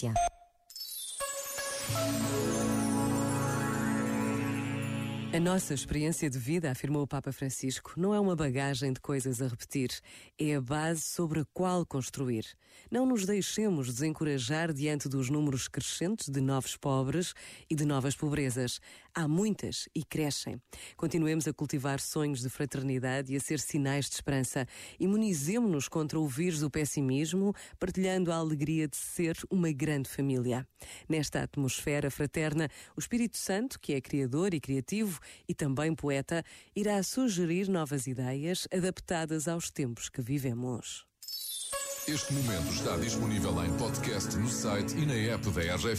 experiência. A nossa experiência de vida, afirmou o Papa Francisco, não é uma bagagem de coisas a repetir, é a base sobre a qual construir. Não nos deixemos desencorajar diante dos números crescentes de novos pobres e de novas pobrezas. Há muitas e crescem. Continuemos a cultivar sonhos de fraternidade e a ser sinais de esperança. Imunizemos-nos contra o vírus do pessimismo, partilhando a alegria de ser uma grande família. Nesta atmosfera fraterna, o Espírito Santo, que é criador e criativo, e também poeta, irá sugerir novas ideias adaptadas aos tempos que vivemos. Este momento está disponível em podcast no site e na app da RGF.